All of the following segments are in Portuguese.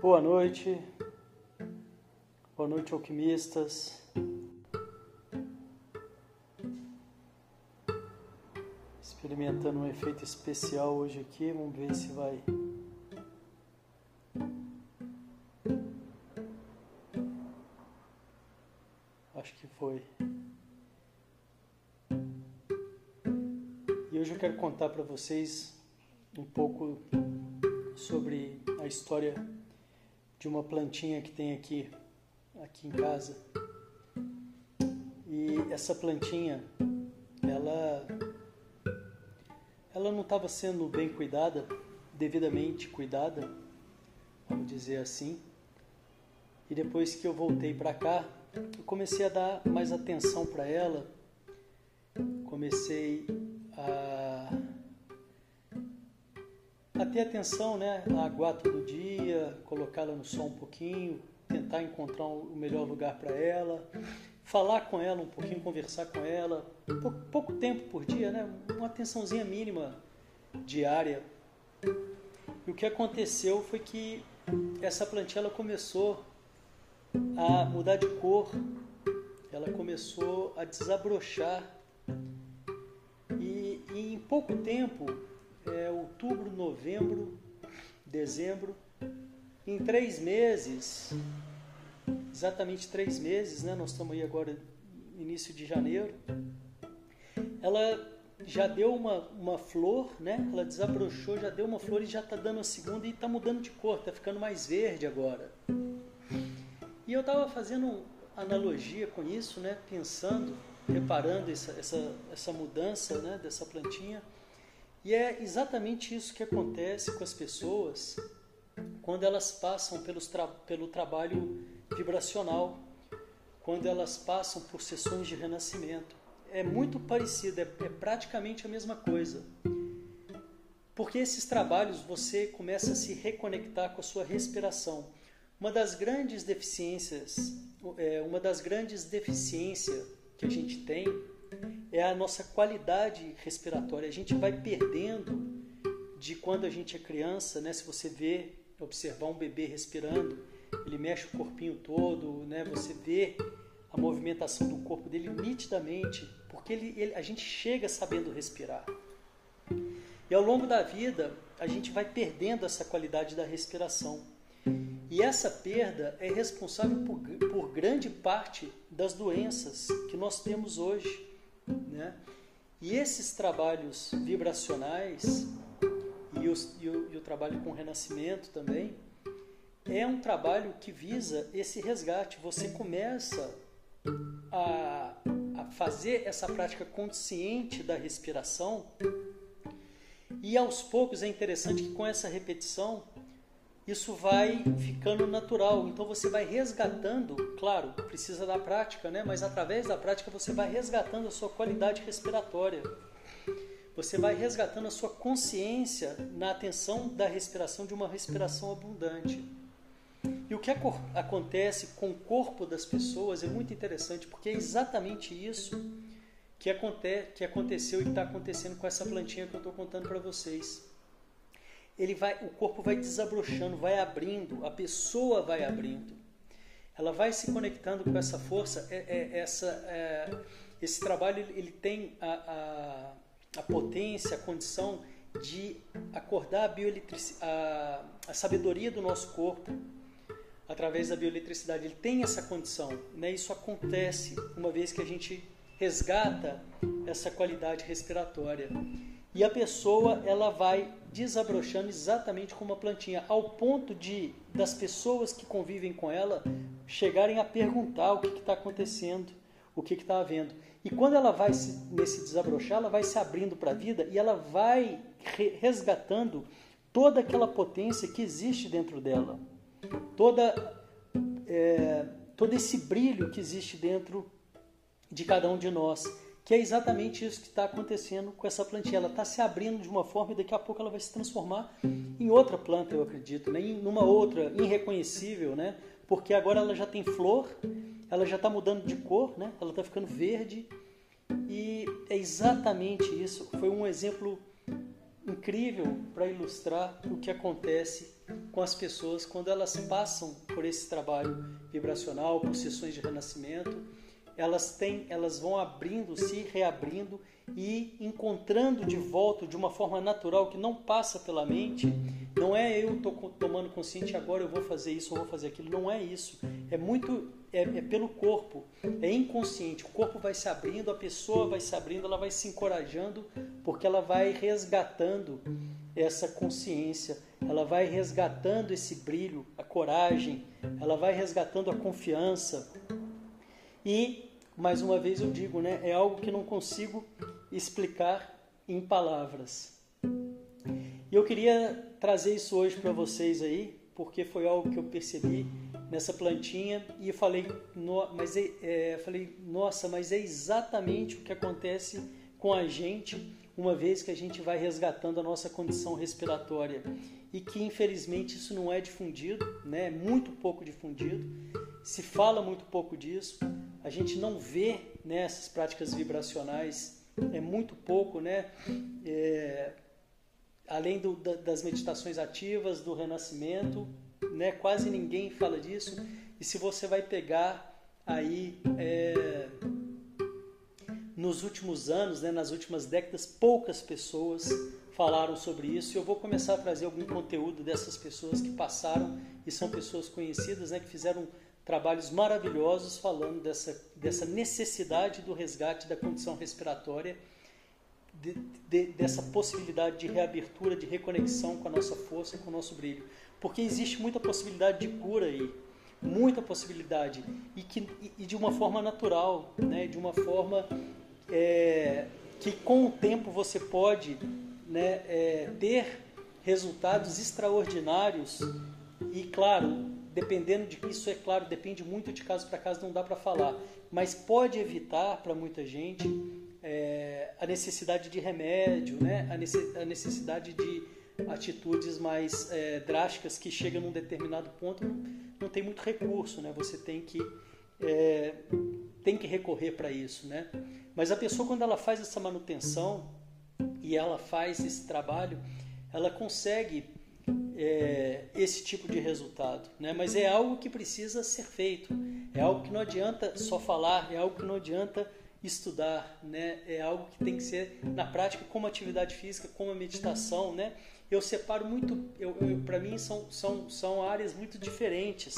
Boa noite, boa noite, alquimistas. Experimentando um efeito especial hoje aqui, vamos ver se vai. Acho que foi. E hoje eu quero contar para vocês um pouco sobre a história de uma plantinha que tem aqui, aqui em casa. E essa plantinha, ela, ela não estava sendo bem cuidada, devidamente cuidada, vamos dizer assim. E depois que eu voltei para cá, eu comecei a dar mais atenção para ela, comecei a ter atenção, né, a aguar todo dia, colocá-la no sol um pouquinho, tentar encontrar o melhor lugar para ela, falar com ela um pouquinho, conversar com ela, pouco, tempo por dia, né, uma atençãozinha mínima diária. E o que aconteceu foi que essa plantinha ela começou a mudar de cor, ela começou a desabrochar e, e em pouco tempo é, outubro, novembro, dezembro. Em três meses, exatamente três meses, né? Nós estamos aí agora início de janeiro. Ela já deu uma, uma flor, né? Ela desabrochou, já deu uma flor e já está dando a segunda e está mudando de cor, está ficando mais verde agora. E eu estava fazendo analogia com isso, né? Pensando, reparando essa, essa, essa mudança, né? Dessa plantinha. E é exatamente isso que acontece com as pessoas quando elas passam pelos tra pelo trabalho vibracional, quando elas passam por sessões de renascimento. É muito parecido, é, é praticamente a mesma coisa. Porque esses trabalhos você começa a se reconectar com a sua respiração. Uma das grandes deficiências, é, uma das grandes deficiências que a gente tem é a nossa qualidade respiratória. A gente vai perdendo de quando a gente é criança, né? Se você vê, observar um bebê respirando, ele mexe o corpinho todo, né? Você vê a movimentação do corpo dele nitidamente, porque ele, ele, a gente chega sabendo respirar. E ao longo da vida, a gente vai perdendo essa qualidade da respiração. E essa perda é responsável por, por grande parte das doenças que nós temos hoje. Né? E esses trabalhos vibracionais e, e, o, e o trabalho com renascimento também é um trabalho que visa esse resgate. Você começa a, a fazer essa prática consciente da respiração e aos poucos é interessante que com essa repetição isso vai ficando natural. Então você vai resgatando, claro, precisa da prática, né? Mas através da prática você vai resgatando a sua qualidade respiratória. Você vai resgatando a sua consciência na atenção da respiração de uma respiração abundante. E o que acontece com o corpo das pessoas é muito interessante, porque é exatamente isso que, aconte que aconteceu e está acontecendo com essa plantinha que eu estou contando para vocês ele vai, o corpo vai desabrochando, vai abrindo, a pessoa vai abrindo. Ela vai se conectando com essa força. É, é, essa, é, esse trabalho ele tem a, a, a, potência, a condição de acordar a, a, a sabedoria do nosso corpo através da bioeletricidade. Ele tem essa condição. Né? Isso acontece uma vez que a gente resgata essa qualidade respiratória. E a pessoa ela vai desabrochando exatamente como uma plantinha, ao ponto de das pessoas que convivem com ela chegarem a perguntar o que está acontecendo, o que está havendo. E quando ela vai se, nesse desabrochar, ela vai se abrindo para a vida e ela vai resgatando toda aquela potência que existe dentro dela, toda é, todo esse brilho que existe dentro de cada um de nós que é exatamente isso que está acontecendo com essa plantinha. Ela está se abrindo de uma forma e daqui a pouco ela vai se transformar em outra planta, eu acredito, né? em uma outra irreconhecível, né? porque agora ela já tem flor, ela já está mudando de cor, né? ela está ficando verde e é exatamente isso. Foi um exemplo incrível para ilustrar o que acontece com as pessoas quando elas passam por esse trabalho vibracional, por sessões de renascimento, elas têm, elas vão abrindo, se reabrindo e encontrando de volta de uma forma natural que não passa pela mente. Não é eu tô tomando consciente agora eu vou fazer isso ou vou fazer aquilo. Não é isso. É muito é, é, pelo corpo. É inconsciente. O corpo vai se abrindo, a pessoa vai se abrindo, ela vai se encorajando porque ela vai resgatando essa consciência. Ela vai resgatando esse brilho, a coragem. Ela vai resgatando a confiança. E mais uma vez eu digo, né, é algo que não consigo explicar em palavras. E eu queria trazer isso hoje para vocês aí, porque foi algo que eu percebi nessa plantinha e falei, no, mas é, é, falei, nossa, mas é exatamente o que acontece com a gente uma vez que a gente vai resgatando a nossa condição respiratória e que infelizmente isso não é difundido, né? É muito pouco difundido, se fala muito pouco disso, a gente não vê nessas né, práticas vibracionais é muito pouco, né? É, além do, da, das meditações ativas, do renascimento, né? Quase ninguém fala disso. E se você vai pegar aí é, nos últimos anos, né, nas últimas décadas, poucas pessoas falaram sobre isso. Eu vou começar a trazer algum conteúdo dessas pessoas que passaram e são pessoas conhecidas, né, que fizeram trabalhos maravilhosos falando dessa, dessa necessidade do resgate da condição respiratória, de, de, dessa possibilidade de reabertura, de reconexão com a nossa força, com o nosso brilho. Porque existe muita possibilidade de cura aí, muita possibilidade, e, que, e de uma forma natural, né? de uma forma é, que com o tempo você pode né, é, ter resultados extraordinários e, claro, dependendo de isso é claro, depende muito de caso para caso, não dá para falar, mas pode evitar para muita gente é, a necessidade de remédio, né? a necessidade de atitudes mais é, drásticas que chegam num determinado ponto não, não tem muito recurso, né? Você tem que é, tem que recorrer para isso, né? Mas a pessoa quando ela faz essa manutenção e ela faz esse trabalho, ela consegue é, esse tipo de resultado, né? Mas é algo que precisa ser feito, é algo que não adianta só falar, é algo que não adianta estudar, né? É algo que tem que ser na prática, como atividade física, como a meditação, né? Eu separo muito, para mim são, são, são áreas muito diferentes.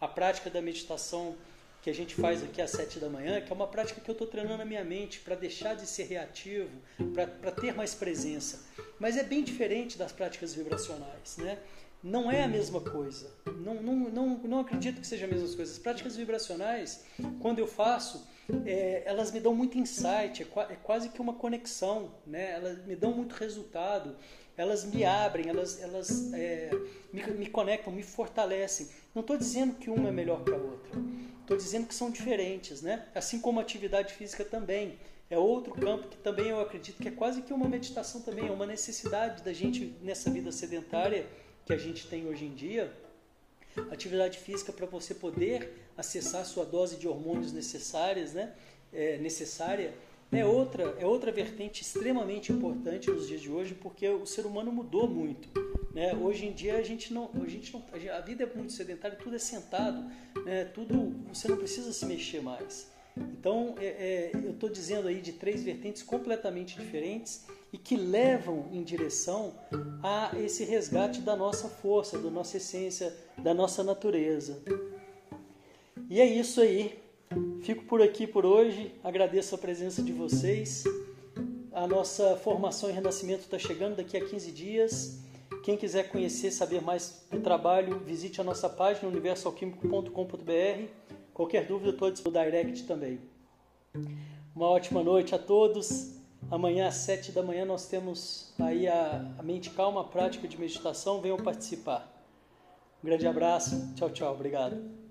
A prática da meditação que a gente faz aqui às sete da manhã, que é uma prática que eu estou treinando a minha mente para deixar de ser reativo, para ter mais presença. Mas é bem diferente das práticas vibracionais, né? Não é a mesma coisa. Não, não, não, não acredito que seja a mesma coisa. As práticas vibracionais, quando eu faço, é, elas me dão muito insight, é, é, quase que uma conexão, né? Elas me dão muito resultado, elas me abrem, elas, elas é, me, me conectam, me fortalecem. Não estou dizendo que uma é melhor que a outra. Estou dizendo que são diferentes, né? Assim como a atividade física também. É outro campo que também eu acredito que é quase que uma meditação também, é uma necessidade da gente nessa vida sedentária que a gente tem hoje em dia. Atividade física para você poder acessar a sua dose de hormônios necessárias, né? É, necessária é outra, é outra vertente extremamente importante nos dias de hoje, porque o ser humano mudou muito. Né? Hoje em dia a gente não, a, gente não, a vida é muito sedentária, tudo é sentado, né? tudo você não precisa se mexer mais. Então é, é, eu estou dizendo aí de três vertentes completamente diferentes e que levam em direção a esse resgate da nossa força, da nossa essência, da nossa natureza. E é isso aí. Fico por aqui por hoje. Agradeço a presença de vocês. A nossa formação em renascimento está chegando daqui a 15 dias. Quem quiser conhecer, saber mais do trabalho, visite a nossa página universalquímico.com.br. Qualquer dúvida, estou no direct também. Uma ótima noite a todos. Amanhã às 7 da manhã nós temos aí a, a mente calma, a prática de meditação. Venham participar. Um grande abraço. Tchau, tchau. Obrigado.